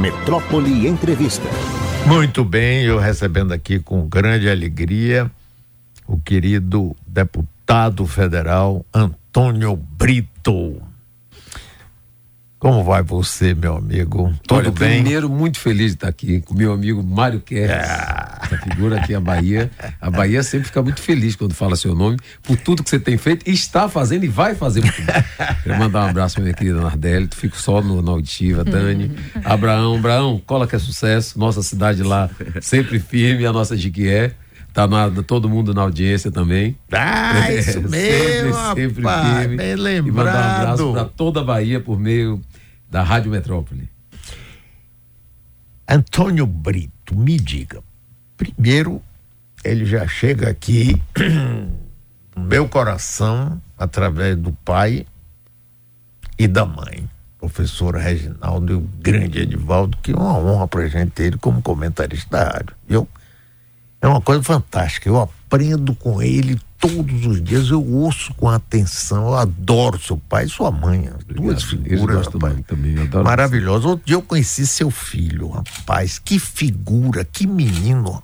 Metrópole Entrevista. Muito bem, eu recebendo aqui com grande alegria o querido deputado federal Antônio Brito. Como vai você, meu amigo? Tudo Olha, bem? Primeiro, muito feliz de estar aqui com meu amigo Mário Kerr, ah. essa figura aqui, a Bahia. A Bahia sempre fica muito feliz quando fala seu nome, por tudo que você tem feito, está fazendo e vai fazer. Quero mandar um abraço para minha querida Nardelli, fico só no, na auditiva, Dani, Abraão, Abraão, cola que é sucesso, nossa cidade lá sempre firme, a nossa Jiquié. Tá na, todo mundo na audiência também. Ah, isso mesmo, sempre, sempre rapaz, firme. Bem lembrado. E mandar um abraço para toda a Bahia por meio da Rádio Metrópole. Antônio Brito, me diga. Primeiro, ele já chega aqui meu coração através do pai e da mãe, professor Reginaldo e o grande Edivaldo, que é uma honra para gente ter ele como comentarista da rádio. É uma coisa fantástica. Eu aprendo com ele todos os dias, eu ouço com atenção, eu adoro seu pai e sua mãe, duas figuras rapaz, também, maravilhosas. Outro dia eu conheci seu filho, rapaz, que figura, que menino.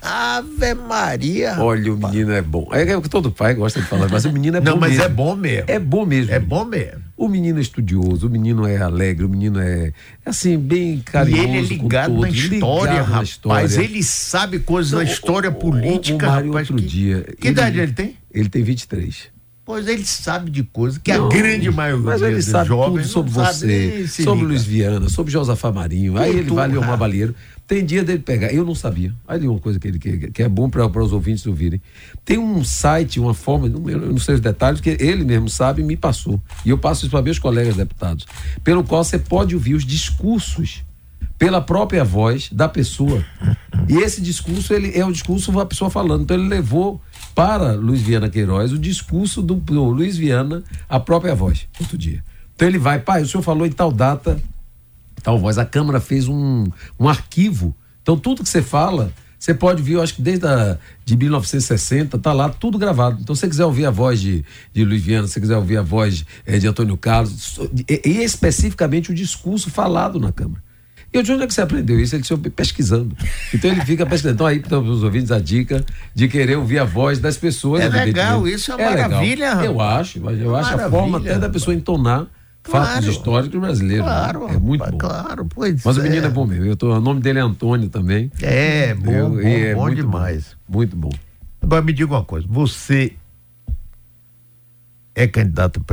Ave Maria. Olha, rapaz. o menino é bom. É, é que todo pai gosta de falar, mas o menino é Não, bom mas mesmo. é bom mesmo. É bom mesmo. É bom mesmo. O menino é estudioso, o menino é alegre, o menino é, é assim, bem carinhoso. E ele é ligado na história, ligado rapaz. História. Ele sabe coisas da história política, o, o, o rapaz. Outro que, dia. Que ele, idade ele tem? Ele tem 23. Pois ele sabe de coisas que não, a grande maioria mas ele sabe tudo sobre você, sobre Luiz Viana, sobre Josafá Marinho. Aí ele vai Leomar Balheiro. Tem dia dele pegar. Eu não sabia. Aí uma coisa que, ele, que, que é bom para os ouvintes ouvirem. Tem um site, uma forma, eu não sei os detalhes, que ele mesmo sabe e me passou. E eu passo isso para meus colegas deputados. Pelo qual você pode ouvir os discursos pela própria voz da pessoa. E esse discurso, ele é o discurso da pessoa falando. Então ele levou para Luiz Viana Queiroz o discurso do, do Luiz Viana, a própria voz, outro dia. Então ele vai, pai, o senhor falou em tal data, tal voz. A Câmara fez um, um arquivo. Então tudo que você fala, você pode ver, eu acho que desde a, de 1960, tá lá tudo gravado. Então, se você quiser ouvir a voz de, de Luiz Viana, se você quiser ouvir a voz é, de Antônio Carlos, e, e, especificamente o discurso falado na Câmara. E de onde é que você aprendeu isso? Ele disse, pesquisando. Então ele fica pesquisando. Então aí para os ouvintes a dica de querer ouvir a voz das pessoas. É legal, isso é uma é maravilha. Legal. Eu acho, eu acho a forma até da pessoa entonar claro, fatos históricos brasileiros. Né? Claro, é muito bom. Claro, pois Mas é. o menino é bom mesmo. Eu tô, o nome dele é Antônio também. É, bom, eu, bom, é bom muito demais. Bom, muito bom. Agora me diga uma coisa, você é candidato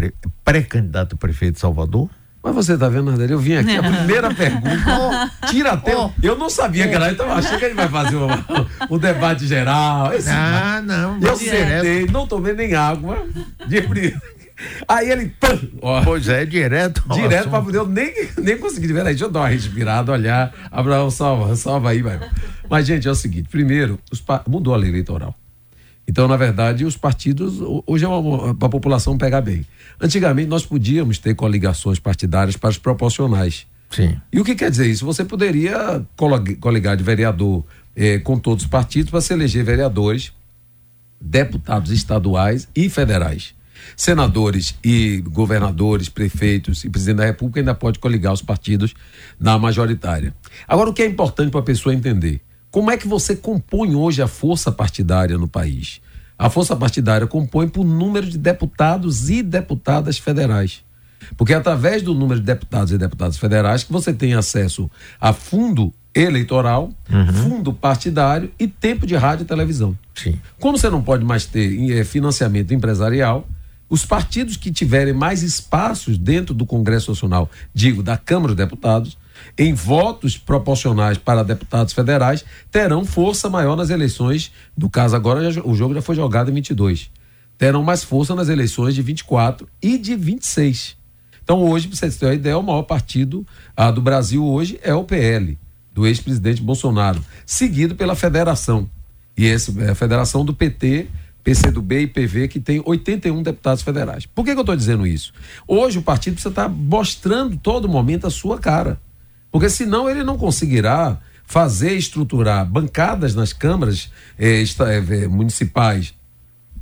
pré-candidato a prefeito de Salvador? Mas você tá vendo, André? Eu vim aqui, a primeira pergunta. tira até. Oh, eu não sabia oh, que era, então achei que ele vai fazer um, um debate geral. Esse, ah, não. Eu sentei, não tomei nem água. De Aí ele. Pam, ó, pois é, direto. Direto para poder. Eu nem, nem consegui. Peraí, deixa eu dar uma respirada, olhar. Abraão, salva, salva aí, vai. Mas, gente, é o seguinte: primeiro, os, mudou a lei eleitoral. Então, na verdade, os partidos, hoje é para a população pegar bem. Antigamente, nós podíamos ter coligações partidárias para os proporcionais. Sim. E o que quer dizer isso? Você poderia coligar de vereador eh, com todos os partidos para se eleger vereadores, deputados estaduais e federais. Senadores e governadores, prefeitos e presidente da República ainda pode coligar os partidos na majoritária. Agora, o que é importante para a pessoa entender? Como é que você compõe hoje a força partidária no país? A força partidária compõe por número de deputados e deputadas federais. Porque é através do número de deputados e deputadas federais que você tem acesso a fundo eleitoral, uhum. fundo partidário e tempo de rádio e televisão. Sim. Como você não pode mais ter eh, financiamento empresarial, os partidos que tiverem mais espaços dentro do Congresso Nacional, digo, da Câmara dos Deputados, em votos proporcionais para deputados federais, terão força maior nas eleições. No caso, agora já, o jogo já foi jogado em 22. Terão mais força nas eleições de 24 e de 26. Então, hoje, para vocês terem uma ideia, o maior partido ah, do Brasil hoje é o PL, do ex-presidente Bolsonaro, seguido pela federação. E essa é a federação do PT, PCdoB e PV, que tem 81 deputados federais. Por que, que eu estou dizendo isso? Hoje o partido precisa estar tá mostrando todo momento a sua cara. Porque senão ele não conseguirá fazer estruturar bancadas nas câmaras eh, eh, municipais,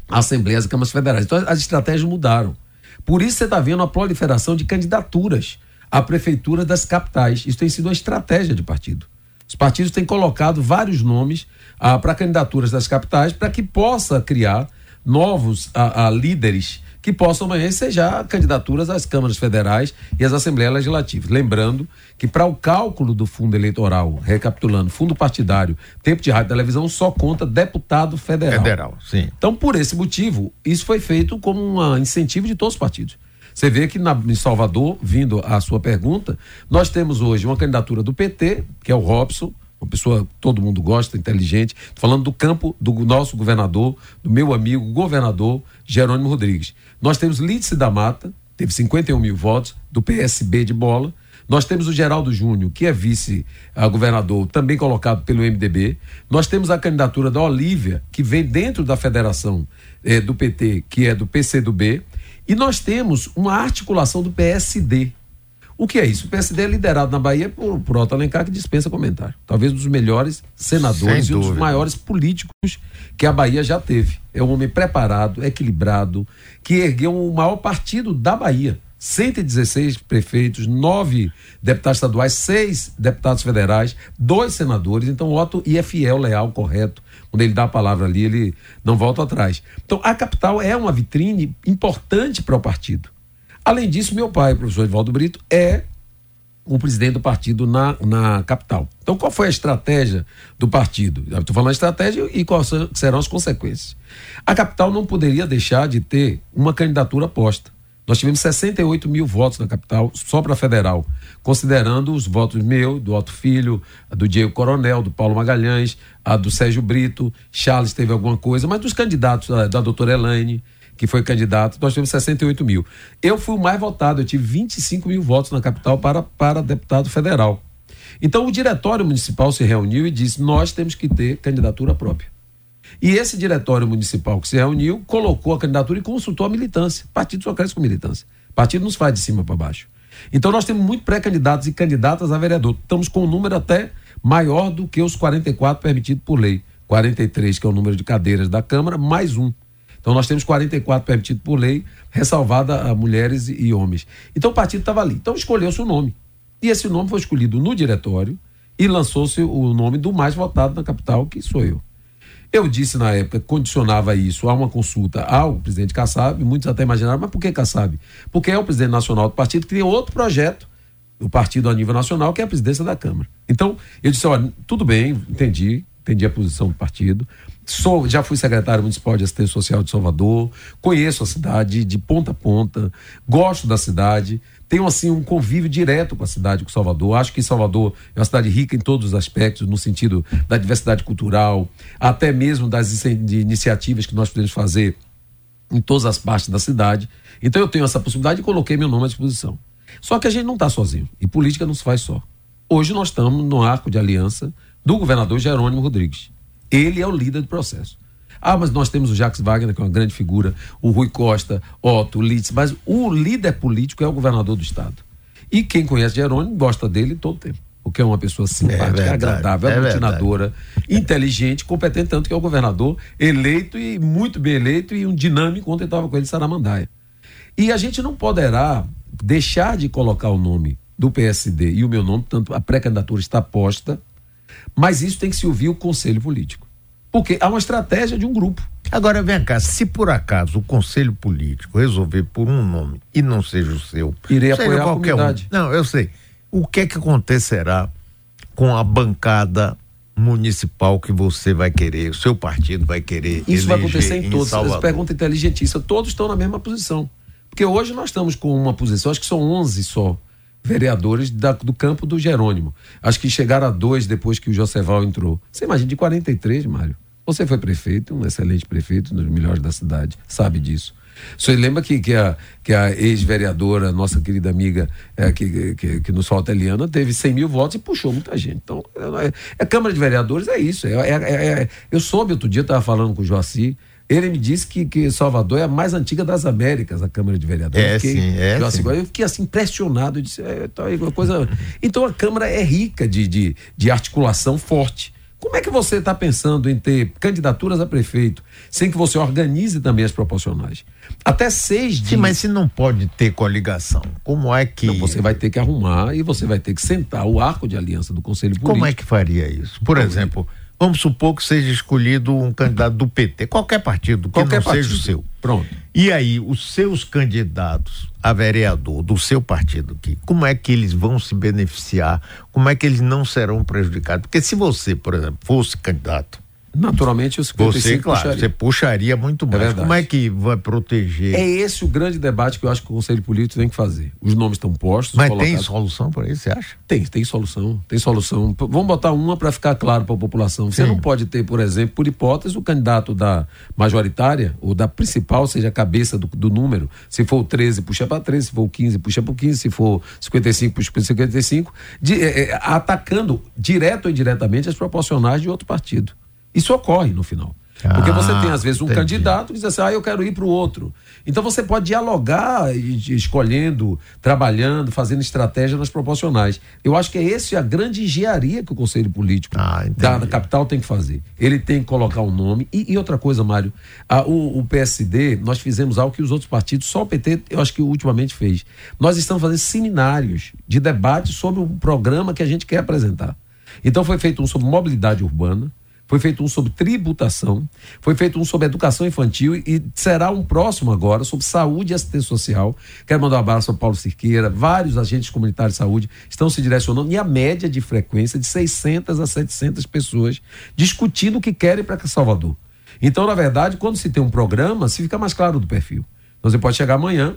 assembleias e câmaras federais. Então as estratégias mudaram. Por isso você está vendo a proliferação de candidaturas. a prefeitura das capitais. Isso tem sido uma estratégia de partido. Os partidos têm colocado vários nomes ah, para candidaturas das capitais para que possa criar novos ah, ah, líderes que possam amanhã ensejar candidaturas às câmaras federais e às assembleias legislativas. Lembrando que para o cálculo do fundo eleitoral, recapitulando, fundo partidário, tempo de rádio e televisão, só conta deputado federal. Federal, sim. Então, por esse motivo, isso foi feito como um incentivo de todos os partidos. Você vê que na, em Salvador, vindo à sua pergunta, nós temos hoje uma candidatura do PT, que é o Robson, uma pessoa todo mundo gosta, inteligente, falando do campo do nosso governador, do meu amigo governador Jerônimo Rodrigues. Nós temos Lídice da Mata, teve 51 mil votos, do PSB de bola. Nós temos o Geraldo Júnior, que é vice-governador, também colocado pelo MDB. Nós temos a candidatura da Olívia, que vem dentro da federação eh, do PT, que é do PCdoB. E nós temos uma articulação do PSD, o que é isso? O PSD é liderado na Bahia por, por Otto Alencar, que dispensa comentário. Talvez um dos melhores senadores e um dos maiores políticos que a Bahia já teve. É um homem preparado, equilibrado, que ergueu o maior partido da Bahia. 116 prefeitos, nove deputados estaduais, seis deputados federais, dois senadores. Então, Otto e é fiel, leal, correto. Quando ele dá a palavra ali, ele não volta atrás. Então, a capital é uma vitrine importante para o partido. Além disso, meu pai, o professor Edvaldo Brito, é o presidente do partido na, na capital. Então, qual foi a estratégia do partido? Estou falando estratégia e quais serão as consequências. A capital não poderia deixar de ter uma candidatura posta. Nós tivemos 68 mil votos na capital, só para federal, considerando os votos meu, do Otto Filho, do Diego Coronel, do Paulo Magalhães, a do Sérgio Brito, Charles teve alguma coisa, mas dos candidatos da, da doutora Elaine, que foi candidato, nós tivemos 68 mil. Eu fui o mais votado, eu tive 25 mil votos na capital para, para deputado federal. Então o diretório municipal se reuniu e disse: nós temos que ter candidatura própria. E esse diretório municipal que se reuniu colocou a candidatura e consultou a militância. Partido só cresce com militância. Partido nos faz de cima para baixo. Então nós temos muito pré-candidatos e candidatas a vereador. Estamos com um número até maior do que os 44 permitidos por lei. 43, que é o número de cadeiras da Câmara, mais um. Então nós temos 44 permitidos por lei, ressalvada a mulheres e homens. Então o partido estava ali. Então escolheu-se o nome. E esse nome foi escolhido no diretório e lançou-se o nome do mais votado na capital, que sou eu. Eu disse na época, condicionava isso a uma consulta ao presidente Kassab, muitos até imaginaram, mas por que Kassab? Porque é o presidente nacional do partido que tem outro projeto, o partido a nível nacional, que é a presidência da Câmara. Então, eu disse, olha, tudo bem, entendi, entendi a posição do partido, Sou, já fui secretário municipal de assistência social de Salvador, conheço a cidade de ponta a ponta, gosto da cidade, tenho assim um convívio direto com a cidade, com Salvador. Acho que Salvador é uma cidade rica em todos os aspectos, no sentido da diversidade cultural, até mesmo das iniciativas que nós podemos fazer em todas as partes da cidade. Então eu tenho essa possibilidade e coloquei meu nome à disposição. Só que a gente não está sozinho e política não se faz só. Hoje nós estamos no arco de aliança do governador Jerônimo Rodrigues. Ele é o líder do processo. Ah, mas nós temos o Jacques Wagner, que é uma grande figura, o Rui Costa, Otto, Litz, mas o líder político é o governador do Estado. E quem conhece Jerônimo gosta dele todo tempo. Porque é uma pessoa simpática, é verdade, agradável, é aglutinadora, é inteligente, competente, tanto que é o governador eleito e muito bem eleito e um dinâmico, ontem estava com ele Saramandaia. E a gente não poderá deixar de colocar o nome do PSD e o meu nome, tanto a pré-candidatura está posta, mas isso tem que se ouvir o conselho político. Porque há uma estratégia de um grupo. Agora vem cá, se por acaso o conselho político resolver por um nome e não seja o seu, irei apoiar qualquer a comunidade. Um. Não, eu sei. O que é que acontecerá com a bancada municipal que você vai querer, o seu partido vai querer Isso vai acontecer em, em todos. Essa pergunta inteligentíssima. Todos estão na mesma posição. Porque hoje nós estamos com uma posição, acho que são 11 só vereadores da, do campo do Jerônimo. Acho que chegaram a dois depois que o Joseval entrou. Você imagina, de 43, Mário. Você foi prefeito, um excelente prefeito, um dos melhores da cidade, sabe disso. Você lembra que, que a, que a ex-vereadora, nossa querida amiga, é, que, que, que nos falta Eliana, teve 100 mil votos e puxou muita gente. Então, é, é Câmara de Vereadores, é isso. É, é, é, é eu soube outro dia, estava falando com o Joaci, ele me disse que, que Salvador é a mais antiga das Américas, a Câmara de Vereadores. É, fiquei, sim, é, eu, assim, eu fiquei assim impressionado. Eu disse, é, tá, coisa... Então a Câmara é rica de, de, de articulação forte Como é que você está pensando em ter candidaturas a prefeito sem que você organize também as proporcionais? Até seis dias. Sim, mas se não pode ter coligação, como é que. Não, você vai ter que arrumar e você vai ter que sentar o arco de aliança do Conselho Político. Como é que faria isso? Por como exemplo. É? Vamos supor que seja escolhido um candidato do PT, qualquer partido, que qualquer não partido. seja o seu. Pronto. E aí, os seus candidatos a vereador do seu partido aqui, como é que eles vão se beneficiar? Como é que eles não serão prejudicados? Porque se você, por exemplo, fosse candidato Naturalmente, os 55 Você, claro, puxaria. você puxaria muito mais. É Como é que vai proteger? É esse o grande debate que eu acho que o Conselho Político tem que fazer. Os nomes estão postos. Mas colocados. tem solução para isso, você acha? Tem, tem solução. Tem solução. Vamos botar uma para ficar claro para a população. Você Sim. não pode ter, por exemplo, por hipótese, o candidato da majoritária, ou da principal, seja a cabeça do, do número. Se for o 13, puxa para 13. Se for o 15, puxa para 15. Se for 55, puxa para 55. De, é, é, atacando direto ou indiretamente as proporcionais de outro partido. Isso ocorre no final. Porque você tem, às vezes, um entendi. candidato que diz assim, ah, eu quero ir para o outro. Então você pode dialogar, escolhendo, trabalhando, fazendo estratégia nas proporcionais. Eu acho que é esse a grande engenharia que o Conselho Político ah, da, da, capital tem que fazer. Ele tem que colocar um nome. E, e outra coisa, Mário, a, o, o, PSD, nós fizemos algo que os outros partidos, só o PT, eu acho que ultimamente fez. Nós estamos fazendo seminários de debate sobre o programa que a gente quer apresentar. Então foi feito um sobre mobilidade urbana foi feito um sobre tributação, foi feito um sobre educação infantil e será um próximo agora sobre saúde e assistência social. Quero mandar um abraço ao Paulo Cirqueira, vários agentes comunitários de saúde estão se direcionando e a média de frequência de 600 a 700 pessoas discutindo o que querem para Salvador. Então, na verdade, quando se tem um programa, se fica mais claro do perfil. Então, você pode chegar amanhã,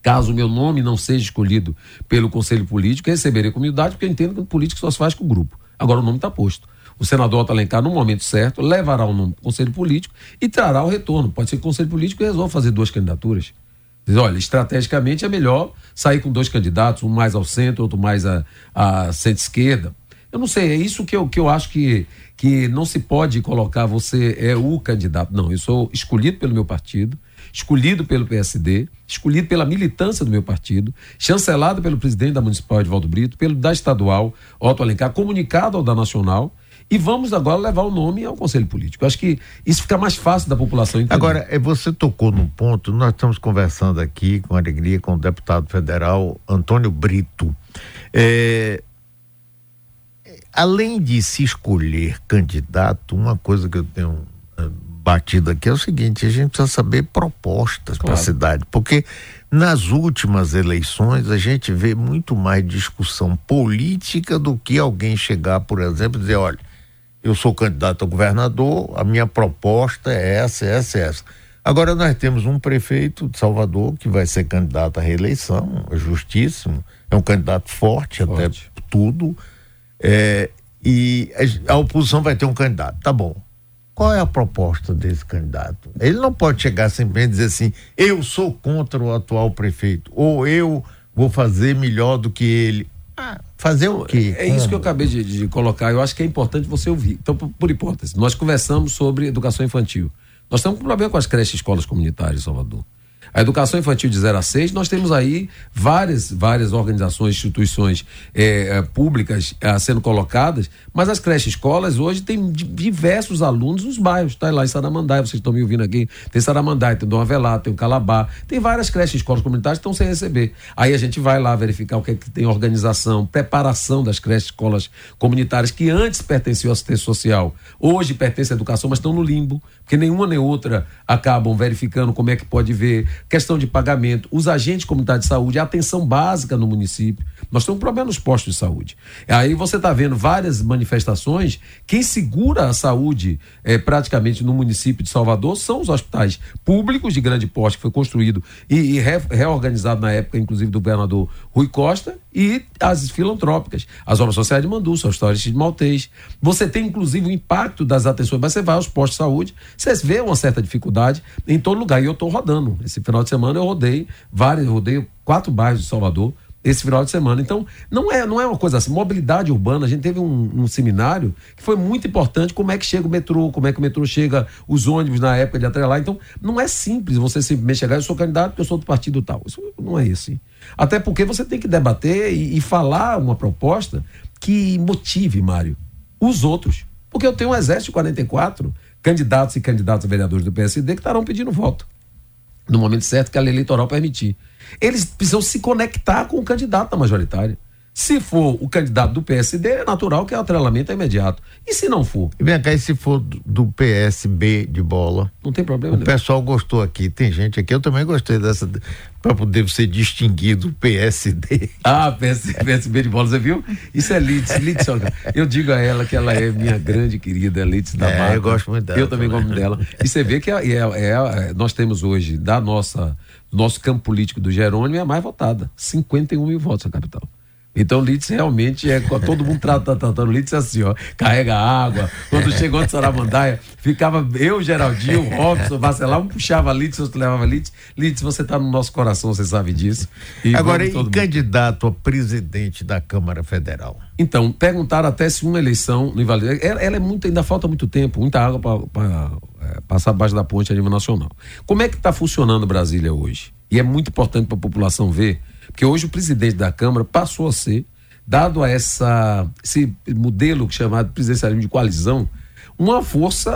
caso o meu nome não seja escolhido pelo Conselho Político, receberei com humildade, porque eu entendo que o político só se faz com o grupo. Agora o nome está posto o senador Alencar, no momento certo, levará o nome do Conselho Político e trará o retorno. Pode ser que o Conselho Político resolva fazer duas candidaturas. Diz, olha, estrategicamente é melhor sair com dois candidatos, um mais ao centro, outro mais à, à centro-esquerda. Eu não sei, é isso que eu, que eu acho que, que não se pode colocar você é o candidato. Não, eu sou escolhido pelo meu partido, escolhido pelo PSD, escolhido pela militância do meu partido, chancelado pelo presidente da Municipal, Edvaldo Brito, pelo da estadual, Otto Alencar, comunicado ao da Nacional e vamos agora levar o nome ao Conselho Político. Acho que isso fica mais fácil da população entender. Agora, é, você tocou num ponto, nós estamos conversando aqui com alegria com o deputado federal Antônio Brito. É, além de se escolher candidato, uma coisa que eu tenho é, batido aqui é o seguinte: a gente precisa saber propostas claro. para a cidade, porque nas últimas eleições, a gente vê muito mais discussão política do que alguém chegar, por exemplo, e dizer: olha, eu sou candidato a governador, a minha proposta é essa, essa, essa. Agora nós temos um prefeito de Salvador que vai ser candidato à reeleição, é justíssimo, é um candidato forte, forte. até tudo, é, e a, oposição vai ter um candidato, tá bom. Qual é a proposta desse candidato? Ele não pode chegar simplesmente e dizer assim, eu sou contra o atual prefeito, ou eu vou fazer melhor do que ele. Fazer o quê? É, é isso que eu acabei de, de, colocar. Eu acho que é importante você ouvir. Então, por, por, hipótese, nós conversamos sobre educação infantil. Nós temos um problema com as creches e escolas comunitárias em Salvador. A educação infantil de 0 a 6, nós temos aí várias, várias organizações, instituições é, públicas é, sendo colocadas, mas as creches escolas hoje têm diversos alunos nos bairros. Está lá em Saramandai, vocês estão me ouvindo aqui. Tem Saramandai, tem Dom Avelar, tem o Calabá, tem várias creches escolas comunitárias que estão sem receber. Aí a gente vai lá verificar o que é que tem organização, preparação das creches escolas comunitárias que antes pertenciam à assistência social, hoje pertencem à educação, mas estão no limbo, porque nenhuma nem outra acabam verificando como é que pode ver questão de pagamento, os agentes comunitários de saúde, a atenção básica no município. Nós temos um problema nos postos de saúde. Aí você está vendo várias manifestações. Quem segura a saúde é, praticamente no município de Salvador são os hospitais públicos de grande porte, que foi construído e, e re, reorganizado na época, inclusive, do governador Rui Costa, e as filantrópicas, as obras sociais de Mandu, o histórias de Maltês. Você tem, inclusive, o impacto das atenções, mas você vai aos postos de saúde, você vê uma certa dificuldade em todo lugar. E eu estou rodando. Esse final de semana eu rodei vários, rodei quatro bairros de Salvador esse final de semana. Então, não é, não é uma coisa assim. Mobilidade urbana, a gente teve um, um, seminário que foi muito importante, como é que chega o metrô, como é que o metrô chega, os ônibus na época de atrelar. Então, não é simples você simplesmente chegar, eu sou candidato porque eu sou do partido tal. Isso não é assim. Até porque você tem que debater e, e falar uma proposta que motive, Mário, os outros. Porque eu tenho um exército de 44 candidatos e candidatos a vereadores do PSD que estarão pedindo voto. No momento certo que a lei eleitoral permitir. Eles precisam se conectar com o candidato da majoritária. Se for o candidato do PSD, é natural que o atrelamento é imediato. E se não for? E vem cá, e se for do PSB de bola? Não tem problema. O pessoal gostou aqui, tem gente aqui, eu também gostei dessa, para poder ser distinguido PSD. Ah, PS, PSB de bola, você viu? Isso é Litz, Litz, eu digo a ela que ela é minha grande querida, Litz da é, Eu gosto muito dela. Eu também, também. gosto dela. E você vê que é, é, é, nós temos hoje, da nossa, nosso campo político do Jerônimo, é a mais votada. 51 mil votos na capital. Então, Litz realmente é. Todo mundo tratando trata, trata, Litz assim, ó. Carrega água. Quando chegou de Saramandaia, ficava eu, Geraldinho, Robson, Marcelão, um puxava Litz, outro levava Litz. Litz, você está no nosso coração, você sabe disso. E Agora, e candidato a presidente da Câmara Federal? Então, perguntaram até se uma eleição não invalida. Ela, ela é muito, ainda falta muito tempo, muita água para é, passar abaixo da ponte a nível nacional. Como é que está funcionando Brasília hoje? E é muito importante para a população ver porque hoje o presidente da Câmara passou a ser, dado a essa, esse modelo chamado presidencialismo de coalizão, uma força,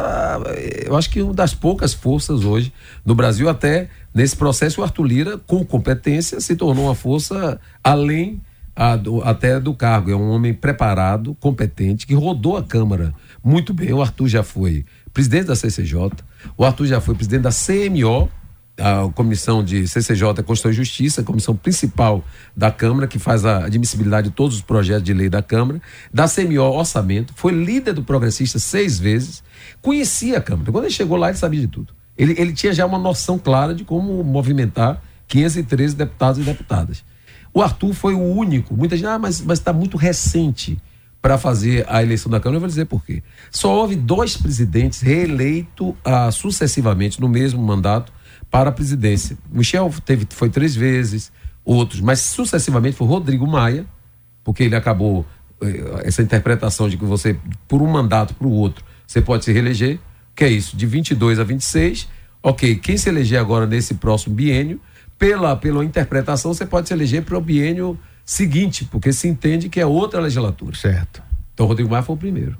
eu acho que uma das poucas forças hoje no Brasil, até nesse processo, o Arthur Lira, com competência, se tornou uma força além a, do, até do cargo. É um homem preparado, competente, que rodou a Câmara muito bem. O Arthur já foi presidente da CCJ, o Arthur já foi presidente da CMO, a comissão de CCJ, Constituição e Justiça, a comissão principal da Câmara, que faz a admissibilidade de todos os projetos de lei da Câmara, da CMO Orçamento, foi líder do Progressista seis vezes, conhecia a Câmara. Quando ele chegou lá, ele sabia de tudo. Ele, ele tinha já uma noção clara de como movimentar 513 deputados e deputadas. O Arthur foi o único, muita gente, ah, mas está muito recente para fazer a eleição da Câmara. Eu vou dizer por quê. Só houve dois presidentes reeleitos ah, sucessivamente no mesmo mandato para a presidência. Michel teve, foi três vezes, outros, mas sucessivamente foi Rodrigo Maia, porque ele acabou eh, essa interpretação de que você, por um mandato para o outro, você pode se reeleger, que é isso, de 22 a 26, ok, quem se eleger agora nesse próximo biênio, pela, pela interpretação, você pode se eleger para o biênio seguinte, porque se entende que é outra legislatura. Certo. Então, Rodrigo Maia foi o primeiro.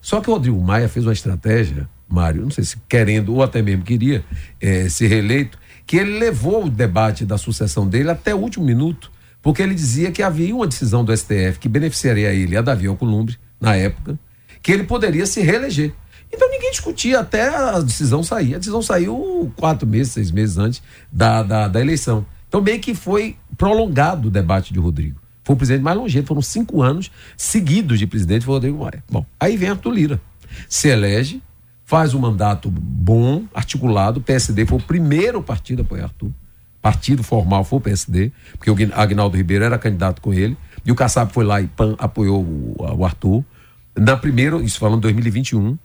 Só que o Rodrigo Maia fez uma estratégia Mário, não sei se querendo ou até mesmo queria é, ser reeleito, que ele levou o debate da sucessão dele até o último minuto, porque ele dizia que havia uma decisão do STF que beneficiaria ele, a Davi Alcolumbre, na época, que ele poderia se reeleger. Então ninguém discutia até a decisão sair. A decisão saiu quatro meses, seis meses antes da, da, da eleição. Então, meio que foi prolongado o debate de Rodrigo. Foi o presidente mais longevo, foram cinco anos seguidos de presidente, foi Rodrigo Maia. Bom, aí vem Arthur Lira. Se elege, faz um mandato bom, articulado. O PSD foi o primeiro partido a apoiar Arthur. Partido formal foi o PSD, porque o Agnaldo Ribeiro era candidato com ele. E o Kassab foi lá e pan, apoiou o, o Arthur. Na primeira, isso falando de 2021,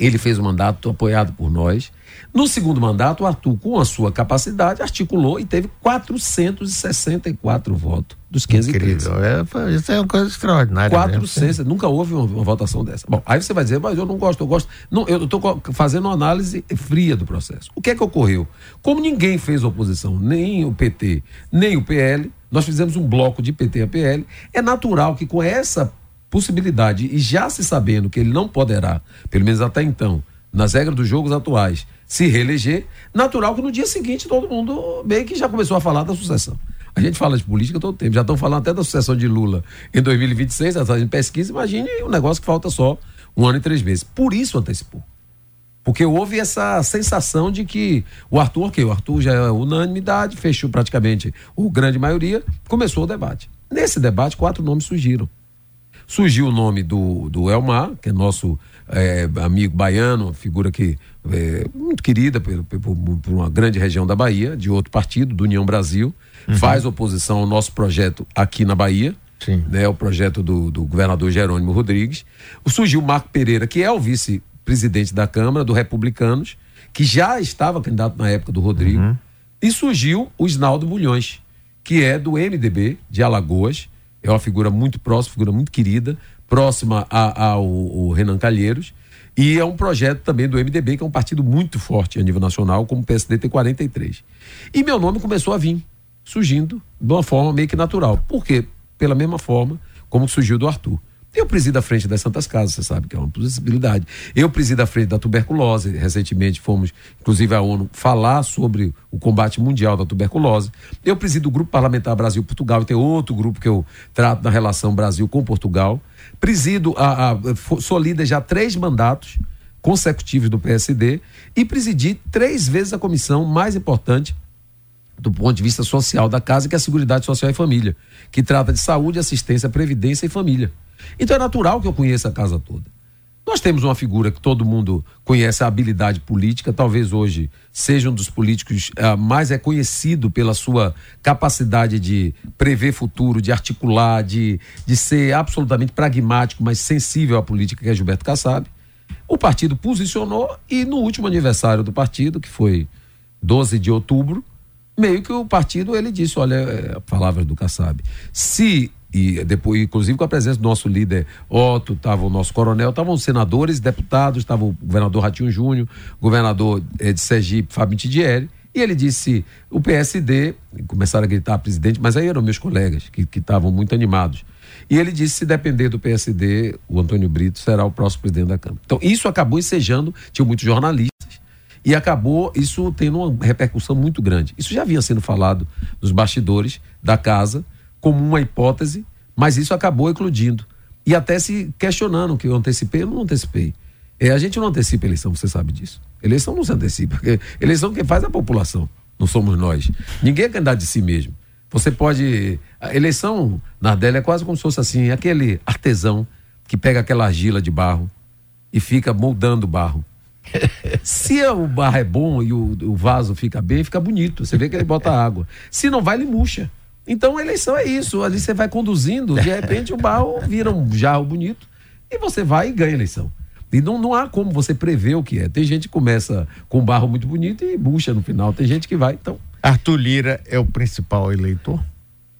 ele fez o mandato apoiado por nós. No segundo mandato, o Arthur, com a sua capacidade, articulou e teve 464 votos dos 513. Incrível. É, isso é uma coisa extraordinária. 400, né? nunca houve uma, uma, votação dessa. Bom, aí você vai dizer, mas eu não gosto, eu gosto. Não, eu estou fazendo uma análise fria do processo. O que é que ocorreu? Como ninguém fez oposição, nem o PT, nem o PL, nós fizemos um bloco de PT a PL, é natural que com essa possibilidade, e já se sabendo que ele não poderá, pelo menos até então, nas regras dos jogos atuais, se reeleger, natural que no dia seguinte todo mundo meio que já começou a falar da sucessão. A gente fala de política todo tempo, já estão falando até da sucessão de Lula em 2026, já fazendo pesquisa, imagine um negócio que falta só um ano e três meses. Por isso antecipou. Porque houve essa sensação de que o Arthur, que o Arthur já é unanimidade, fechou praticamente o grande maioria, começou o debate. Nesse debate, quatro nomes surgiram. Surgiu o nome do, do Elmar, que é nosso é, amigo baiano, figura que é muito querida por, por, por, uma grande região da Bahia, de outro partido, do União Brasil, uhum. faz oposição ao nosso projeto aqui na Bahia. Sim. Né, o projeto do, do governador Jerônimo Rodrigues. Surgiu o Marco Pereira, que é o vice-presidente da Câmara, do Republicanos, que já estava candidato na época do Rodrigo. Uhum. E surgiu o Isnaldo Bulhões, que é do MDB de Alagoas, é uma figura muito próxima, figura muito querida, próxima ao, Renan Calheiros. E é um projeto também do MDB, que é um partido muito forte a nível nacional, como o PSD tem 43. E meu nome começou a vir, surgindo de uma forma meio que natural. Por quê? Pela mesma forma como surgiu do Arthur. Eu presido a frente das Santas Casas, você sabe que é uma possibilidade. Eu presido a frente da tuberculose. Recentemente fomos, inclusive, à ONU falar sobre o combate mundial da tuberculose. Eu presido o Grupo Parlamentar Brasil-Portugal, e tem outro grupo que eu trato na relação Brasil com Portugal. Presido, a, a, sou líder já três mandatos consecutivos do PSD e presidi três vezes a comissão mais importante do ponto de vista social da casa, que é a Seguridade Social e Família, que trata de saúde, assistência, previdência e família. Então é natural que eu conheça a casa toda. Nós temos uma figura que todo mundo conhece a habilidade política, talvez hoje seja um dos políticos uh, mais reconhecido pela sua capacidade de prever futuro, de articular, de, de ser absolutamente pragmático, mas sensível à política, que é Gilberto Kassab. O partido posicionou e no último aniversário do partido, que foi 12 de outubro, meio que o partido ele disse, olha, é a palavra do Kassab, se e depois, inclusive com a presença do nosso líder Otto, estava o nosso coronel, estavam os senadores, deputados, estava o governador Ratinho Júnior, governador eh, de Sergipe, Fábio Tidieri, e ele disse, o PSD, começaram a gritar presidente, mas aí eram meus colegas que estavam muito animados. E ele disse, se depender do PSD, o Antônio Brito será o próximo presidente da Câmara. Então, isso acabou ensejando, tinha muitos jornalistas, e acabou isso tendo uma repercussão muito grande. Isso já vinha sendo falado nos bastidores da casa, como uma hipótese, mas isso acabou eclodindo. E até se questionando que eu antecipei, eu não antecipei. É, a gente não antecipa a eleição, você sabe disso. Eleição não se antecipa. Porque eleição quem faz é a população, não somos nós. Ninguém é candidato de si mesmo. Você pode. A eleição, Nardelli, é quase como se fosse assim: aquele artesão que pega aquela argila de barro e fica moldando o barro. Se o barro é bom e o, o, vaso fica bem, fica bonito. Você vê que ele bota água. Se não vai, ele murcha. Então a eleição é isso. Ali você vai conduzindo, de repente o barro vira um jarro bonito e você vai e ganha a eleição. E não, não há como você prever o que é. Tem gente que começa com barro muito bonito e bucha no final. Tem gente que vai. Então. Arthur Lira é o principal eleitor?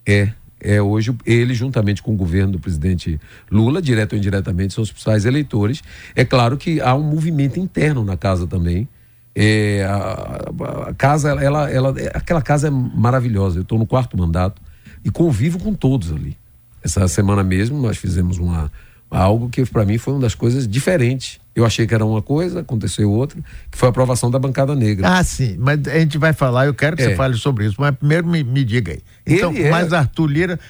É. É hoje ele, juntamente com o governo do presidente Lula, direto ou indiretamente, são os principais eleitores. É claro que há um movimento interno na casa também é, a, a, casa, ela, ela, aquela casa é maravilhosa. Eu estou no quarto mandato e convivo com todos ali. Essa semana mesmo nós fizemos uma, algo que para mim foi uma das coisas diferentes. Eu achei que era uma coisa, aconteceu outra, que foi a aprovação da bancada negra. Ah, sim, mas a gente vai falar, eu quero que é. você fale sobre isso, mas primeiro me, me diga aí. Então, Ele mas é... Arthur Lira,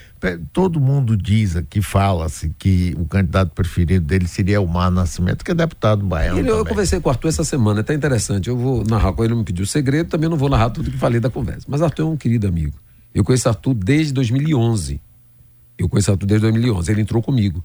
todo mundo diz aqui, fala-se que o candidato preferido dele seria o Mar Nascimento, que é deputado baiano. Ele, eu conversei com o Arthur essa semana, é até interessante. Eu vou narrar com ele, não me pediu segredo, também não vou narrar tudo que falei da conversa. Mas Arthur é um querido amigo. Eu conheço Arthur desde 2011. Eu conheço Arthur desde 2011. Ele entrou comigo.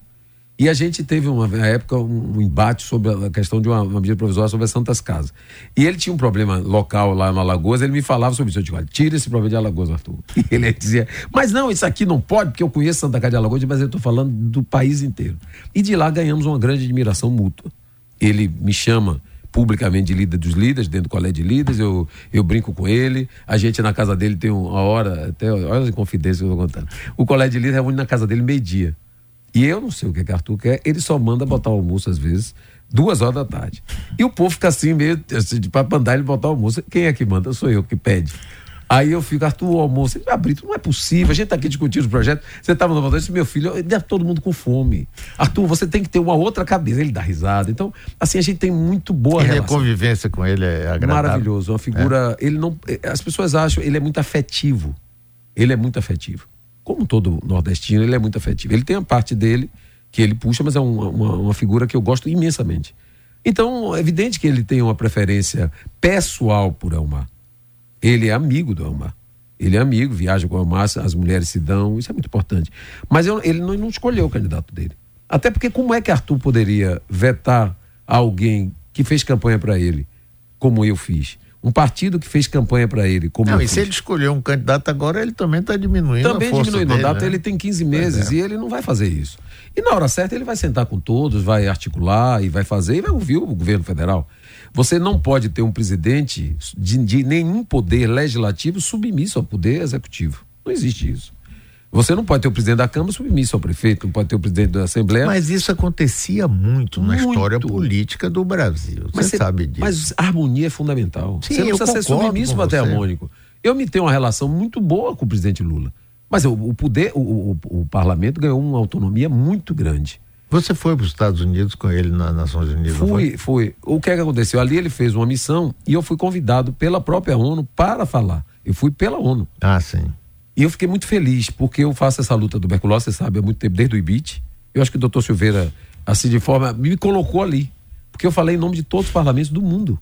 E a gente teve uma época um, embate sobre a questão de uma, uma, medida provisória sobre as Santas Casas. E ele tinha um problema local lá no Alagoas, ele me falava sobre isso. Eu digo, tira esse problema de Alagoas, Arthur. E ele dizia, mas não, isso aqui não pode, porque eu conheço Santa Casa de Alagoas, mas eu estou falando do país inteiro. E de lá ganhamos uma grande admiração mútua. Ele me chama publicamente de líder dos líderes, dentro do colégio de líderes, eu, eu brinco com ele, a gente na casa dele tem uma hora, até olha as confidências que eu estou contando. O colégio de líderes reúne na casa dele meio-dia. E eu não sei o que, que Arthur quer, ele só manda botar o almoço às vezes, duas horas da tarde. E o povo fica assim, meio assim, para mandar ele botar o almoço. Quem é que manda? Sou eu que pede. Aí eu fico, Arthur, o almoço. Ele, ah, Brito, não é possível. A gente está aqui discutindo os projetos. Você estava no vontade, meu filho, deve todo mundo com fome. Arthur, você tem que ter uma outra cabeça. Ele dá risada. Então, assim, a gente tem muito boa e relação. a convivência com ele é agradável. Maravilhoso. Uma figura. É. Ele não. As pessoas acham, ele é muito afetivo. Ele é muito afetivo como todo nordestino, ele é muito afetivo. Ele tem a parte dele que ele puxa, mas é uma, uma, uma figura que eu gosto imensamente. Então, é evidente que ele tem uma preferência pessoal por Elmar. Ele é amigo do Elmar. Ele é amigo, viaja com o Elmar, as mulheres se dão, isso é muito importante. Mas eu, ele não, não, escolheu o candidato dele. Até porque como é que Arthur poderia vetar alguém que fez campanha para ele, como eu fiz? Um partido que fez campanha para ele. Como não, e se ele escolher um candidato agora, ele também está diminuindo também a força diminuindo. Dele, o mandato né? ele tem 15 meses é. e ele não vai fazer isso. E na hora certa ele vai sentar com todos, vai articular e vai fazer e vai ouvir o governo federal. Você não pode ter um presidente de, de nenhum poder legislativo submisso ao poder executivo. Não existe isso. Você não pode ter o presidente da Câmara submisso ao prefeito, não pode ter o presidente da Assembleia. Mas isso acontecia muito, muito. na história política do Brasil. Você, você sabe disso. Mas a harmonia é fundamental. Sim, você não precisa ser submisso até harmônico. Eu me tenho uma relação muito boa com o presidente Lula. Mas o, o poder, o, o, o, parlamento ganhou uma autonomia muito grande. Você foi para os Estados Unidos com ele nas Nações Unidas? Fui, fui. O que, é que aconteceu? Ali ele fez uma missão e eu fui convidado pela própria ONU para falar. Eu fui pela ONU. Ah, sim. E eu fiquei muito feliz, porque eu faço essa luta do tuberculose, você sabe, há muito tempo, desde o IBIT. Eu acho que o doutor Silveira, assim, de forma, me colocou ali. Porque eu falei em nome de todos os parlamentos do mundo.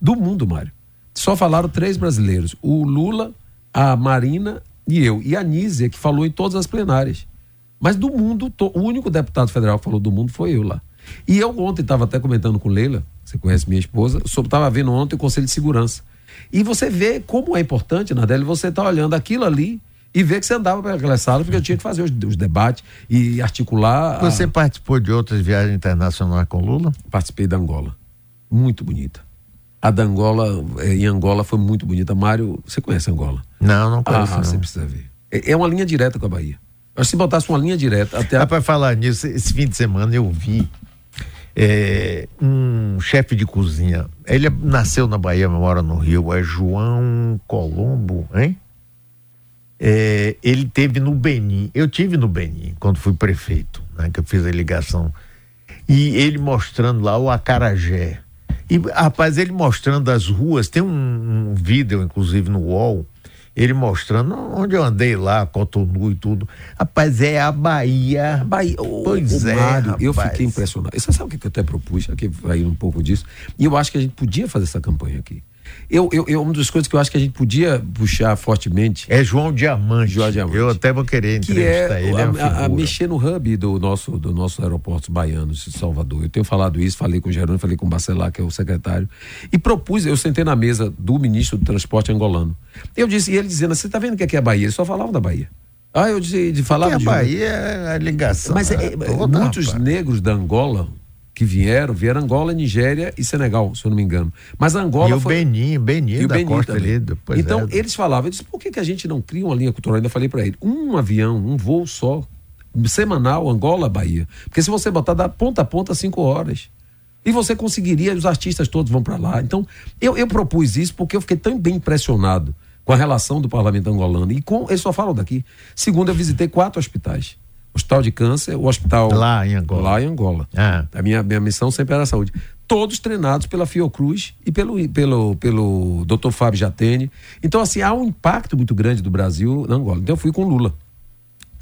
Do mundo, Mário. Só falaram três brasileiros: o Lula, a Marina e eu. E a Nízia, que falou em todas as plenárias. Mas do mundo, o único deputado federal que falou do mundo foi eu lá. E eu ontem estava até comentando com Leila, você conhece minha esposa, sobre estava vendo ontem o Conselho de Segurança. E você vê como é importante, Nadele, você tá olhando aquilo ali e ver que você andava para aquela sala, porque eu tinha que fazer os, os debates e articular. Você a... participou de outras viagens internacionais com Lula? Participei da Angola. Muito bonita. A da Angola, eh, em Angola, foi muito bonita. Mário, você conhece Angola? Não, não conheço. Ah, não. você precisa ver. É, é uma linha direta com a Bahia. Se botasse uma linha direta até. A... Ah, para falar nisso, esse fim de semana eu vi é, um chefe de cozinha. Ele nasceu na Bahia, mora no Rio. É João Colombo, hein? É, ele teve no Benin. Eu tive no Benin quando fui prefeito, né, que eu fiz a ligação. E ele mostrando lá o acarajé. E, rapaz, ele mostrando as ruas, tem um, um vídeo, inclusive, no UOL, ele mostrando onde eu andei lá, Cotonou e tudo. Rapaz, é a Bahia. Bahia. Pois o, é. Mário, eu fiquei impressionado. Você sabe o que eu até propus? Aqui vai um pouco disso. E eu acho que a gente podia fazer essa campanha aqui. Eu, eu, eu, uma das coisas que eu acho que a gente podia puxar fortemente. É João Diamante. João Diamante. Eu até vou querer entrevistar é ele. É a, a, mexer no hub do nosso, do nosso aeroporto baianos de Salvador. Eu tenho falado isso, falei com o Gerônimo, falei com o Bacelar, que é o secretário. E propus, eu sentei na mesa do ministro do transporte angolano. Eu disse, e ele dizendo, você está vendo o que é, que é a Bahia? Ele só falava da Bahia. Ah, eu disse, de falar de. A Bahia é a ligação. Mas é, é, muitos rapaz. negros da Angola que vieram, vieram Angola, Nigéria e Senegal, se eu não me engano. Mas Angola. E o foi... Benin, Benin, e o da Benin costa ali. Então, é. eles falavam, eu disse, por que, que a gente não cria uma linha cultural? Eu ainda falei para ele, um avião, um voo só, semanal, Angola, Bahia. Porque se você botar da ponta a ponta, cinco horas. E você conseguiria, os artistas todos vão para lá. Então, eu, eu propus isso porque eu fiquei tão bem impressionado com a relação do parlamento angolano. E com, eles só falam daqui. Segundo, eu visitei quatro hospitais hospital de câncer, o hospital. Lá em Angola. Lá em Angola. Ah. A minha, minha missão sempre era a saúde. Todos treinados pela Fiocruz e pelo, pelo, pelo Dr. Fábio Jatene. Então, assim, há um impacto muito grande do Brasil na Angola. Então, eu fui com o Lula.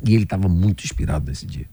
E ele estava muito inspirado nesse dia.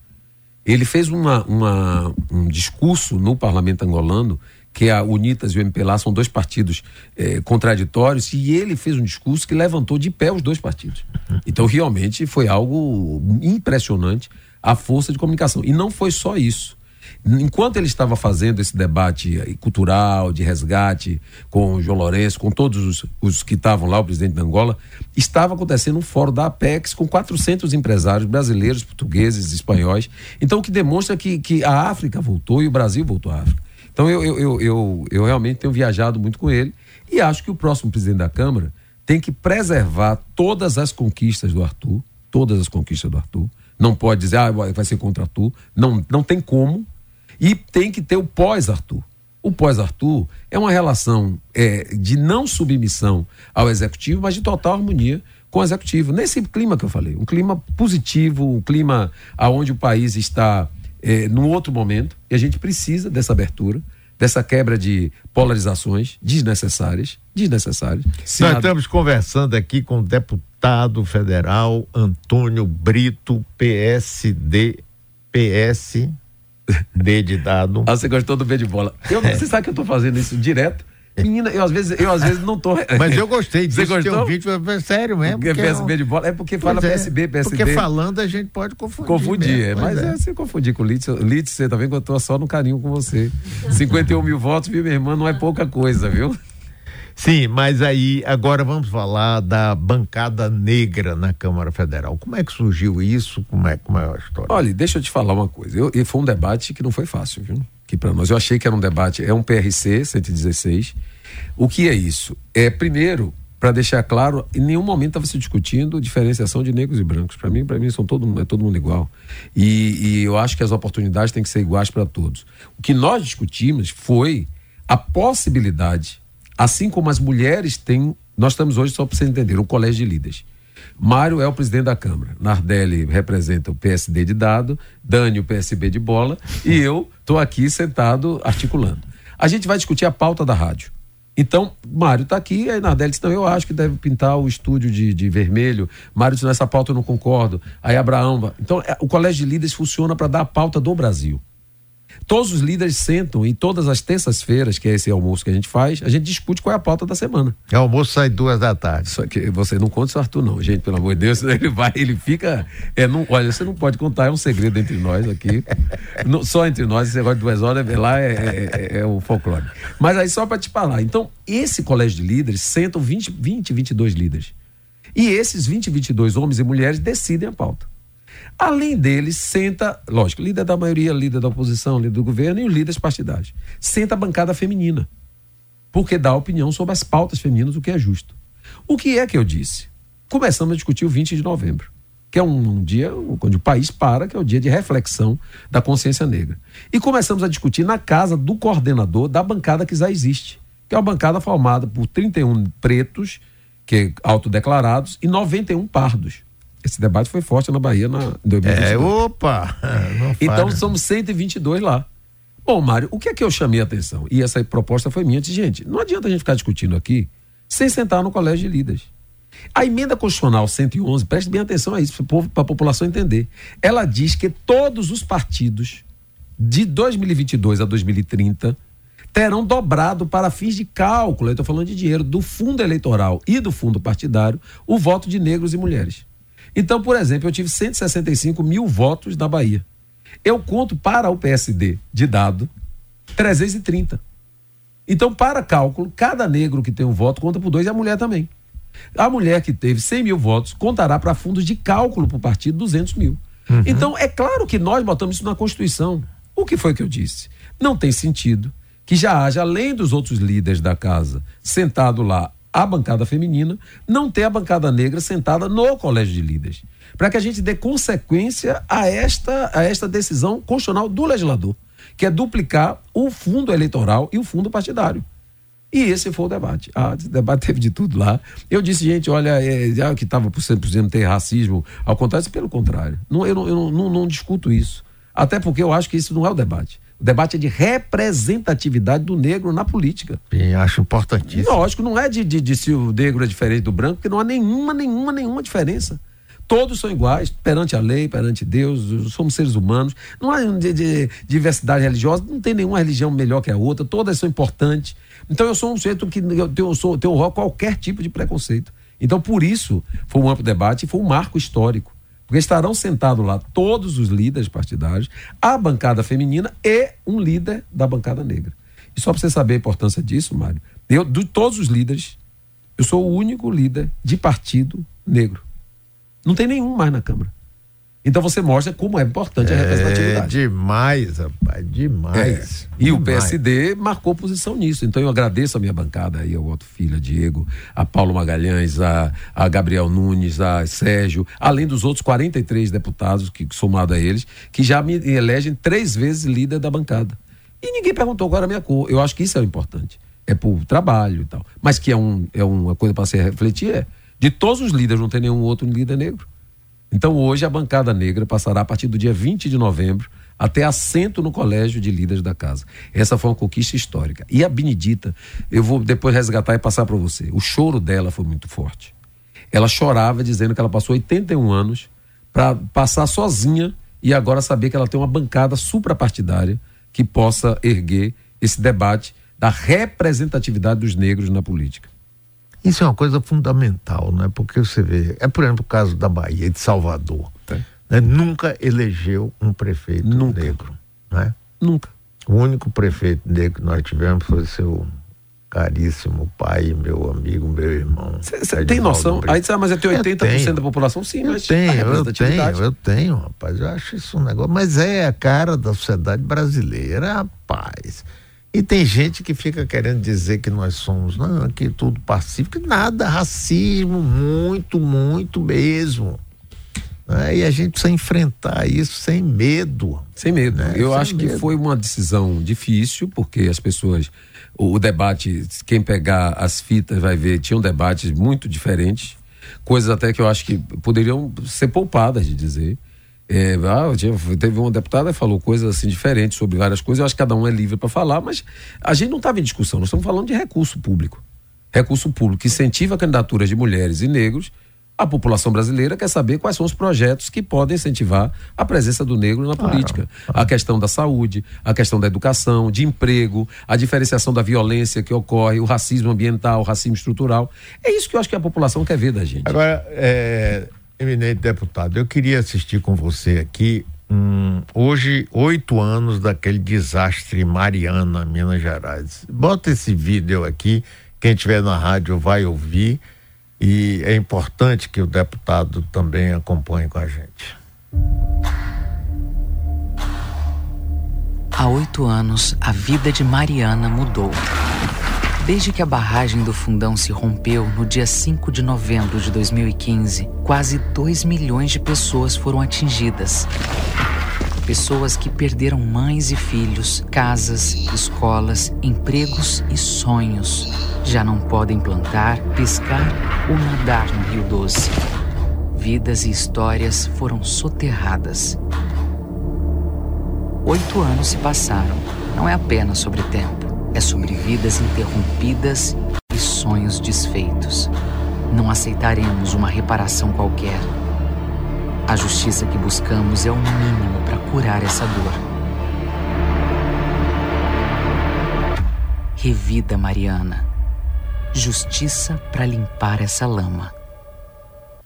Ele fez uma, uma, um discurso no parlamento angolano que a Unitas e o MPLA são dois partidos eh, contraditórios, e ele fez um discurso que levantou de pé os dois partidos. Então, realmente, foi algo impressionante a força de comunicação. E não foi só isso. Enquanto ele estava fazendo esse debate cultural, de resgate, com o João Lourenço, com todos os, os que estavam lá, o presidente da Angola, estava acontecendo um fórum da Apex com 400 empresários brasileiros, portugueses, espanhóis. Então, o que demonstra que, que a África voltou e o Brasil voltou à África. Então eu, eu, eu, eu, realmente tenho viajado muito com ele e acho que o próximo presidente da Câmara tem que preservar todas as conquistas do Arthur, todas as conquistas do Arthur. Não pode dizer, ah, vai ser contra Arthur. Não, não tem como. E tem que ter o pós-Arthur. O pós-Arthur é uma relação é, de não submissão ao executivo, mas de total harmonia com o executivo. Nesse clima que eu falei, um clima positivo, um clima onde o país está é, num outro momento, e a gente precisa dessa abertura, dessa quebra de polarizações desnecessárias, desnecessárias. Nós estamos conversando aqui com o deputado federal Antônio Brito, PSD, PS, D de dado. Ah, você gostou do B de bola. Eu, é. Você sabe que eu estou fazendo isso direto? Menina, eu às vezes, eu às vezes não tô. Mas eu gostei disso. Você gostou? Um vídeo, sério mesmo. Porque PSB é de bola. É porque fala é, PSB, PSD. Porque falando a gente pode confundir. Confundir, mesmo, mas é. é se confundir com o Litz. Litz, você tá vendo que eu tô só no carinho com você. 51 mil votos, viu, minha irmã? Não é pouca coisa, viu? Sim, mas aí agora vamos falar da bancada negra na Câmara Federal. Como é que surgiu isso? Como é, como é a história? Olha, deixa eu te falar uma coisa. Eu, foi um debate que não foi fácil, viu? Que para nós. Eu achei que era um debate, é um PRC 116 o que é isso? É, primeiro, para deixar claro, em nenhum momento estava se discutindo diferenciação de negros e brancos. Para mim, para mim são todo, é todo mundo igual. E, e eu acho que as oportunidades têm que ser iguais para todos. O que nós discutimos foi a possibilidade, assim como as mulheres têm, nós estamos hoje só para vocês entenderem, um colégio de líderes. Mário é o presidente da Câmara. Nardelli representa o PSD de dado, Dani o PSB de bola e eu estou aqui sentado articulando. A gente vai discutir a pauta da rádio. Então, Mário está aqui, aí Nardelli disse, não, eu acho que deve pintar o estúdio de, de vermelho. Mário disse, nessa pauta eu não concordo. Aí Abraão. Então, é, o Colégio de Líderes funciona para dar a pauta do Brasil. Todos os líderes sentam e todas as terças-feiras, que é esse almoço que a gente faz, a gente discute qual é a pauta da semana. O almoço sai duas da tarde. Só que você não conta isso, Arthur, não, gente, pelo amor de Deus, ele vai, ele fica. É, não, olha, você não pode contar, é um segredo entre nós aqui. não, só entre nós, esse negócio de duas horas lá é, é, é, é o folclore. Mas aí só para te falar. Então, esse colégio de líderes sentam 20, 20, 22 líderes. E esses 20, 22 homens e mulheres decidem a pauta. Além deles, senta, lógico, líder da maioria, líder da oposição, líder do governo e os líderes partidários. Senta a bancada feminina, porque dá opinião sobre as pautas femininas, o que é justo. O que é que eu disse? Começamos a discutir o 20 de novembro, que é um, um dia onde o país para, que é o dia de reflexão da consciência negra. E começamos a discutir na casa do coordenador da bancada que já existe, que é uma bancada formada por 31 pretos, que autodeclarados, e 91 pardos. Esse debate foi forte na Bahia na, em 2022. É, opa! então somos 122 lá. Bom, Mário, o que é que eu chamei a atenção? E essa proposta foi minha. Disse, gente, não adianta a gente ficar discutindo aqui sem sentar no colégio de líderes. A emenda constitucional 111, preste bem atenção a isso, para a população entender. Ela diz que todos os partidos de 2022 a 2030 terão dobrado para fins de cálculo, eu estou falando de dinheiro, do fundo eleitoral e do fundo partidário, o voto de negros e mulheres. Então, por exemplo, eu tive 165 mil votos na Bahia. Eu conto para o PSD de dado 330. Então, para cálculo, cada negro que tem um voto conta por dois e a mulher também. A mulher que teve 100 mil votos contará para fundos de cálculo para o partido 200 mil. Uhum. Então, é claro que nós botamos isso na Constituição. O que foi que eu disse? Não tem sentido que já haja, além dos outros líderes da casa, sentado lá a bancada feminina, não ter a bancada negra sentada no colégio de líderes. Para que a gente dê consequência a esta, a esta decisão constitucional do legislador, que é duplicar o fundo eleitoral e o fundo partidário. E esse foi o debate. Ah, debate teve de tudo lá. Eu disse, gente, olha, é, é que estava por exemplo, ter racismo, ao contrário, pelo contrário. Não, eu, não, eu não, não discuto isso. Até porque eu acho que isso não é o debate. O debate é de representatividade do negro na política. Sim, acho importantíssimo. Lógico, não é de, de, de, se o negro é diferente do branco, porque não há nenhuma, nenhuma, nenhuma diferença. Todos são iguais perante a lei, perante Deus, somos seres humanos. Não há de, de, diversidade religiosa, não tem nenhuma religião melhor que a outra, todas são importantes. Então eu sou um sujeito que eu tenho, sou, tenho qualquer tipo de preconceito. Então, por isso, foi um amplo debate e foi um marco histórico. Porque estarão sentados lá todos os líderes partidários, a bancada feminina e um líder da bancada negra. E só para você saber a importância disso, Mário, eu, de todos os líderes, eu sou o único líder de partido negro. Não tem nenhum mais na Câmara. Então você mostra como é importante a representatividade. É demais, rapaz, demais. É. E demais. o PSD marcou posição nisso. Então eu agradeço a minha bancada aí, ao Otto Filho, a Diego, a Paulo Magalhães, a, a Gabriel Nunes, a Sérgio, além dos outros 43 deputados, que somado a eles, que já me elegem três vezes líder da bancada. E ninguém perguntou qual era a minha cor. Eu acho que isso é o importante. É por trabalho e tal. Mas que é, um, é uma coisa para se refletir, é. De todos os líderes, não tem nenhum outro líder negro. Então hoje a bancada negra passará a partir do dia 20 de novembro até assento no colégio de líderes da casa. Essa foi uma conquista histórica. E a Benedita, eu vou depois resgatar e passar para você. O choro dela foi muito forte. Ela chorava dizendo que ela passou 81 anos para passar sozinha e agora saber que ela tem uma bancada suprapartidária que possa erguer esse debate da representatividade dos negros na política. Isso é uma coisa fundamental, né? Porque você vê, é por exemplo o caso da Bahia, de Salvador. É. Né? Nunca elegeu um prefeito Nunca. negro, né? Nunca. O único prefeito negro que nós tivemos foi seu caríssimo pai, meu amigo, meu irmão. Você tem noção? Aí você, ah, mas é ter 80% da população? Sim, eu mas tenho, eu tenho, eu tenho, rapaz. Eu acho isso um negócio. Mas é a cara da sociedade brasileira, rapaz. E tem gente que fica querendo dizer que nós somos, não, que tudo pacífico, nada, racismo, muito, muito mesmo. Né? E a gente precisa enfrentar isso sem medo. Sem medo. Né? Eu sem acho medo. que foi uma decisão difícil, porque as pessoas. O, o, debate, quem pegar as fitas vai ver, tinham debates muito diferentes. coisas até que eu acho que poderiam ser poupadas de dizer. É, ah, teve uma deputada que falou coisas assim diferentes sobre várias coisas. Eu acho que cada um é livre para falar, mas a gente não estava em discussão. Nós estamos falando de recurso público. Recurso público que incentiva candidaturas de mulheres e negros a população brasileira quer saber quais são os projetos que podem incentivar a presença do negro na política. A questão da saúde, a questão da educação, de emprego, a diferenciação da violência que ocorre, o racismo ambiental, o racismo estrutural. É isso que eu acho que a população quer ver da gente. Agora, é, eminente deputado, eu queria assistir com você aqui hum, hoje, oito anos daquele desastre Mariana, Minas Gerais. Bota esse vídeo aqui, quem estiver na rádio vai ouvir e é importante que o deputado também acompanhe com a gente. Há oito anos, a vida de Mariana mudou. Desde que a barragem do Fundão se rompeu no dia 5 de novembro de 2015, quase 2 milhões de pessoas foram atingidas. Pessoas que perderam mães e filhos, casas, escolas, empregos e sonhos. Já não podem plantar, pescar ou nadar no Rio Doce. Vidas e histórias foram soterradas. Oito anos se passaram. Não é apenas sobre tempo, é sobre vidas interrompidas e sonhos desfeitos. Não aceitaremos uma reparação qualquer a justiça que buscamos é o mínimo para curar essa dor. Revida Mariana. Justiça para limpar essa lama.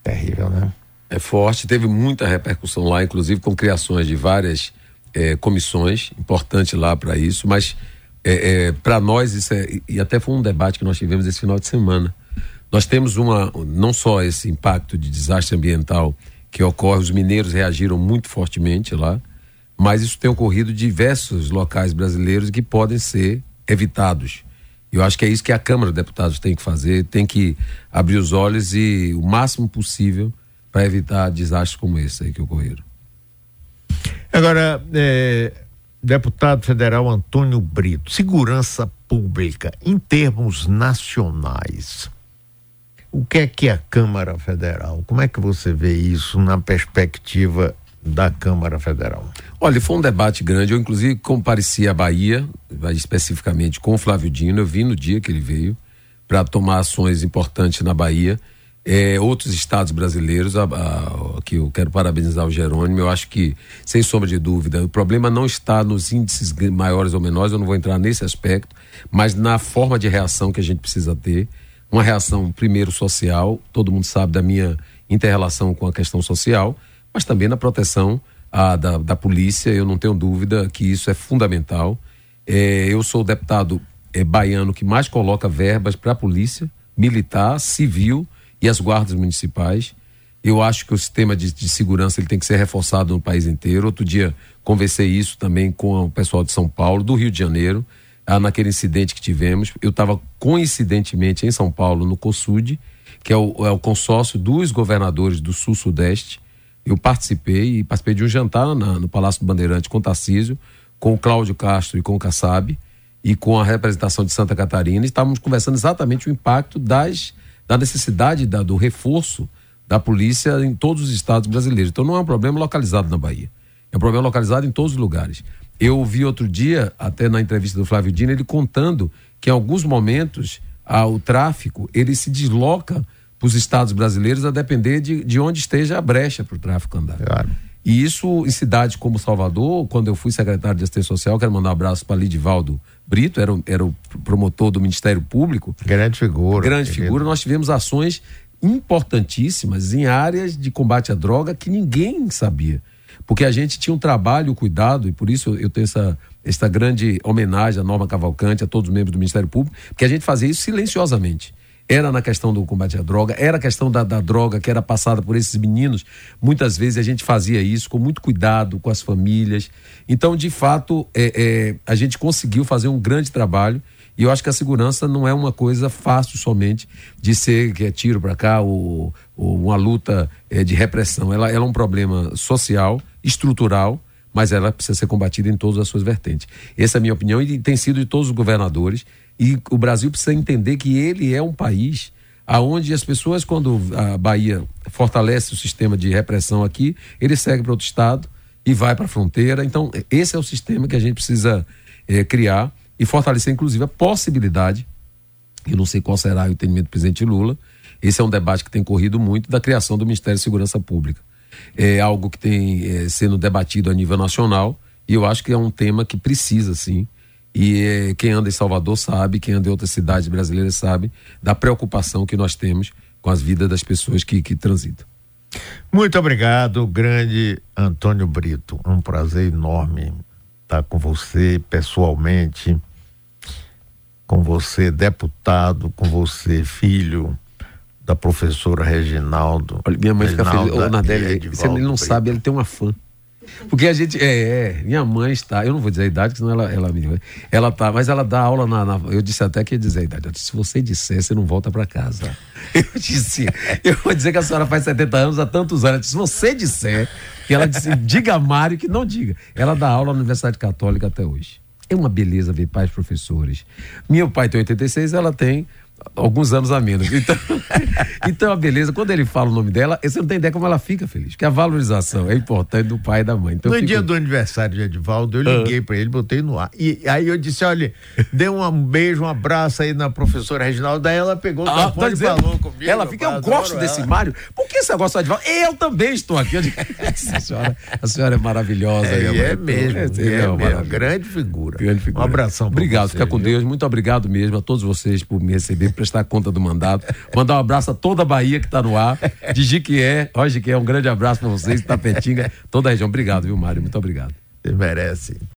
Terrível, né? É forte, teve muita repercussão lá, inclusive com criações de várias é, comissões, importante lá para isso, mas é, é, para nós isso é, e até foi um debate que nós tivemos esse final de semana. Nós temos uma, não só esse impacto de desastre ambiental que ocorre, os mineiros reagiram muito fortemente lá, mas isso tem ocorrido em diversos locais brasileiros que podem ser evitados. Eu acho que é isso que a Câmara de Deputados tem que fazer, tem que abrir os olhos e o máximo possível para evitar desastres como esse aí que ocorreram. Agora, é, deputado federal Antônio Brito, segurança pública em termos nacionais. O que é que a Câmara Federal? Como é que você vê isso na perspectiva da Câmara Federal? Olha, foi um debate grande. Eu, inclusive, compareci à Bahia, especificamente com o Flávio Dino. Eu vi no dia que ele veio para tomar ações importantes na Bahia. É, outros estados brasileiros, a, a, que eu quero parabenizar o Jerônimo, eu acho que, sem sombra de dúvida, o problema não está nos índices maiores ou menores, eu não vou entrar nesse aspecto, mas na forma de reação que a gente precisa ter uma reação, primeiro, social, todo mundo sabe da minha interrelação com a questão social, mas também na proteção a, da, da polícia, eu não tenho dúvida que isso é fundamental. É, eu sou o deputado é, baiano que mais coloca verbas para a polícia, militar, civil e as guardas municipais. Eu acho que o sistema de, de, segurança ele tem que ser reforçado no país inteiro. Outro dia conversei isso também com o pessoal de São Paulo, do Rio de Janeiro ah, naquele incidente que tivemos. Eu estava coincidentemente em São Paulo, no COSUD, que é o, é o consórcio dos governadores do Sul-Sudeste. Eu participei e participei de um jantar na, no Palácio do Bandeirante com o Tarcísio, com o Cláudio Castro e com o Kassab, e com a representação de Santa Catarina. E estávamos conversando exatamente o impacto das, da necessidade da, do reforço da polícia em todos os estados brasileiros. Então não é um problema localizado na Bahia. É um problema localizado em todos os lugares. Eu ouvi outro dia, até na entrevista do Flávio Dino, ele contando que em alguns momentos ah, o tráfico ele se desloca para os estados brasileiros a depender de, de onde esteja a brecha para o tráfico andar. Claro. E isso em cidades como Salvador, quando eu fui secretário de Assistência Social, quero mandar um abraço para Lidivaldo Brito, era, era o promotor do Ministério Público. Grande figura. Grande figura. Nós tivemos ações importantíssimas em áreas de combate à droga que ninguém sabia porque a gente tinha um trabalho, cuidado, e por isso eu tenho essa, essa grande homenagem à Norma Cavalcante, a todos os membros do Ministério Público, que a gente fazia isso silenciosamente. Era na questão do combate à droga, era a questão da, da droga que era passada por esses meninos. Muitas vezes a gente fazia isso com muito cuidado com as famílias. Então, de fato, é, é, a gente conseguiu fazer um grande trabalho. E eu acho que a segurança não é uma coisa fácil somente de ser que é tiro para cá ou, ou, uma luta é, de repressão. Ela, ela é um problema social estrutural, mas ela precisa ser combatida em todas as suas vertentes. Essa é a minha opinião e tem sido de todos os governadores. E o Brasil precisa entender que ele é um país aonde as pessoas, quando a Bahia fortalece o sistema de repressão aqui, ele segue para outro estado e vai para a fronteira. Então, esse é o sistema que a gente precisa é, criar e fortalecer, inclusive, a possibilidade, eu não sei qual será o entendimento do presidente Lula, esse é um debate que tem corrido muito, da criação do Ministério de Segurança Pública. É algo que tem é, sendo debatido a nível nacional e eu acho que é um tema que precisa, sim, e quem anda em Salvador sabe, quem anda em outras cidades brasileiras sabe da preocupação que nós temos com as vidas das pessoas que, que transitam. Muito obrigado, grande Antônio Brito. Um prazer enorme estar com você pessoalmente, com você deputado, com você filho da professora Reginaldo. Olha, minha mãe fica feliz. Ô, Nadélio, ele não Brito. sabe, ele tem uma fã. Porque a gente. É, é, minha mãe está. Eu não vou dizer a idade, senão ela, ela me. Ela tá, mas ela dá aula na, na Eu disse até que ia dizer a idade. Disse, se você disser, você não volta para casa. Eu disse. Eu vou dizer que a senhora faz 70 anos há tantos anos. Disse, se você disser. E ela disse, diga a Mário que não diga. Ela dá aula na Universidade Católica até hoje. É uma beleza ver pais professores. Meu pai tem 86, ela tem alguns anos a menos. Então, então, a beleza, quando ele fala o nome dela, você não tem ideia como ela fica feliz, porque a valorização é importante do pai e da mãe. Então, no dia do aniversário de Edivaldo, eu liguei para ele, botei no ar. E aí eu disse: olha, dê um beijo, um abraço aí na professora Reginaldo. Daí ela pegou o ah, tá e falou comigo. Ela fica, eu gosto ela. desse Mário. Por que você gosta de Edivaldo? Eu também estou aqui. Digo, a, senhora, a senhora é maravilhosa. É, é mesmo. É, é, é mesmo. Grande figura. Grande figura. Um abração. Obrigado, fica com Deus. Muito obrigado mesmo a todos vocês por me receber prestar conta do mandato. Mandar um abraço a toda a Bahia que está no ar, de Jiquié. Ó, Jiquié, um grande abraço para vocês, Tapetinga, toda a região. Obrigado, viu, Mário? Muito obrigado. Você merece.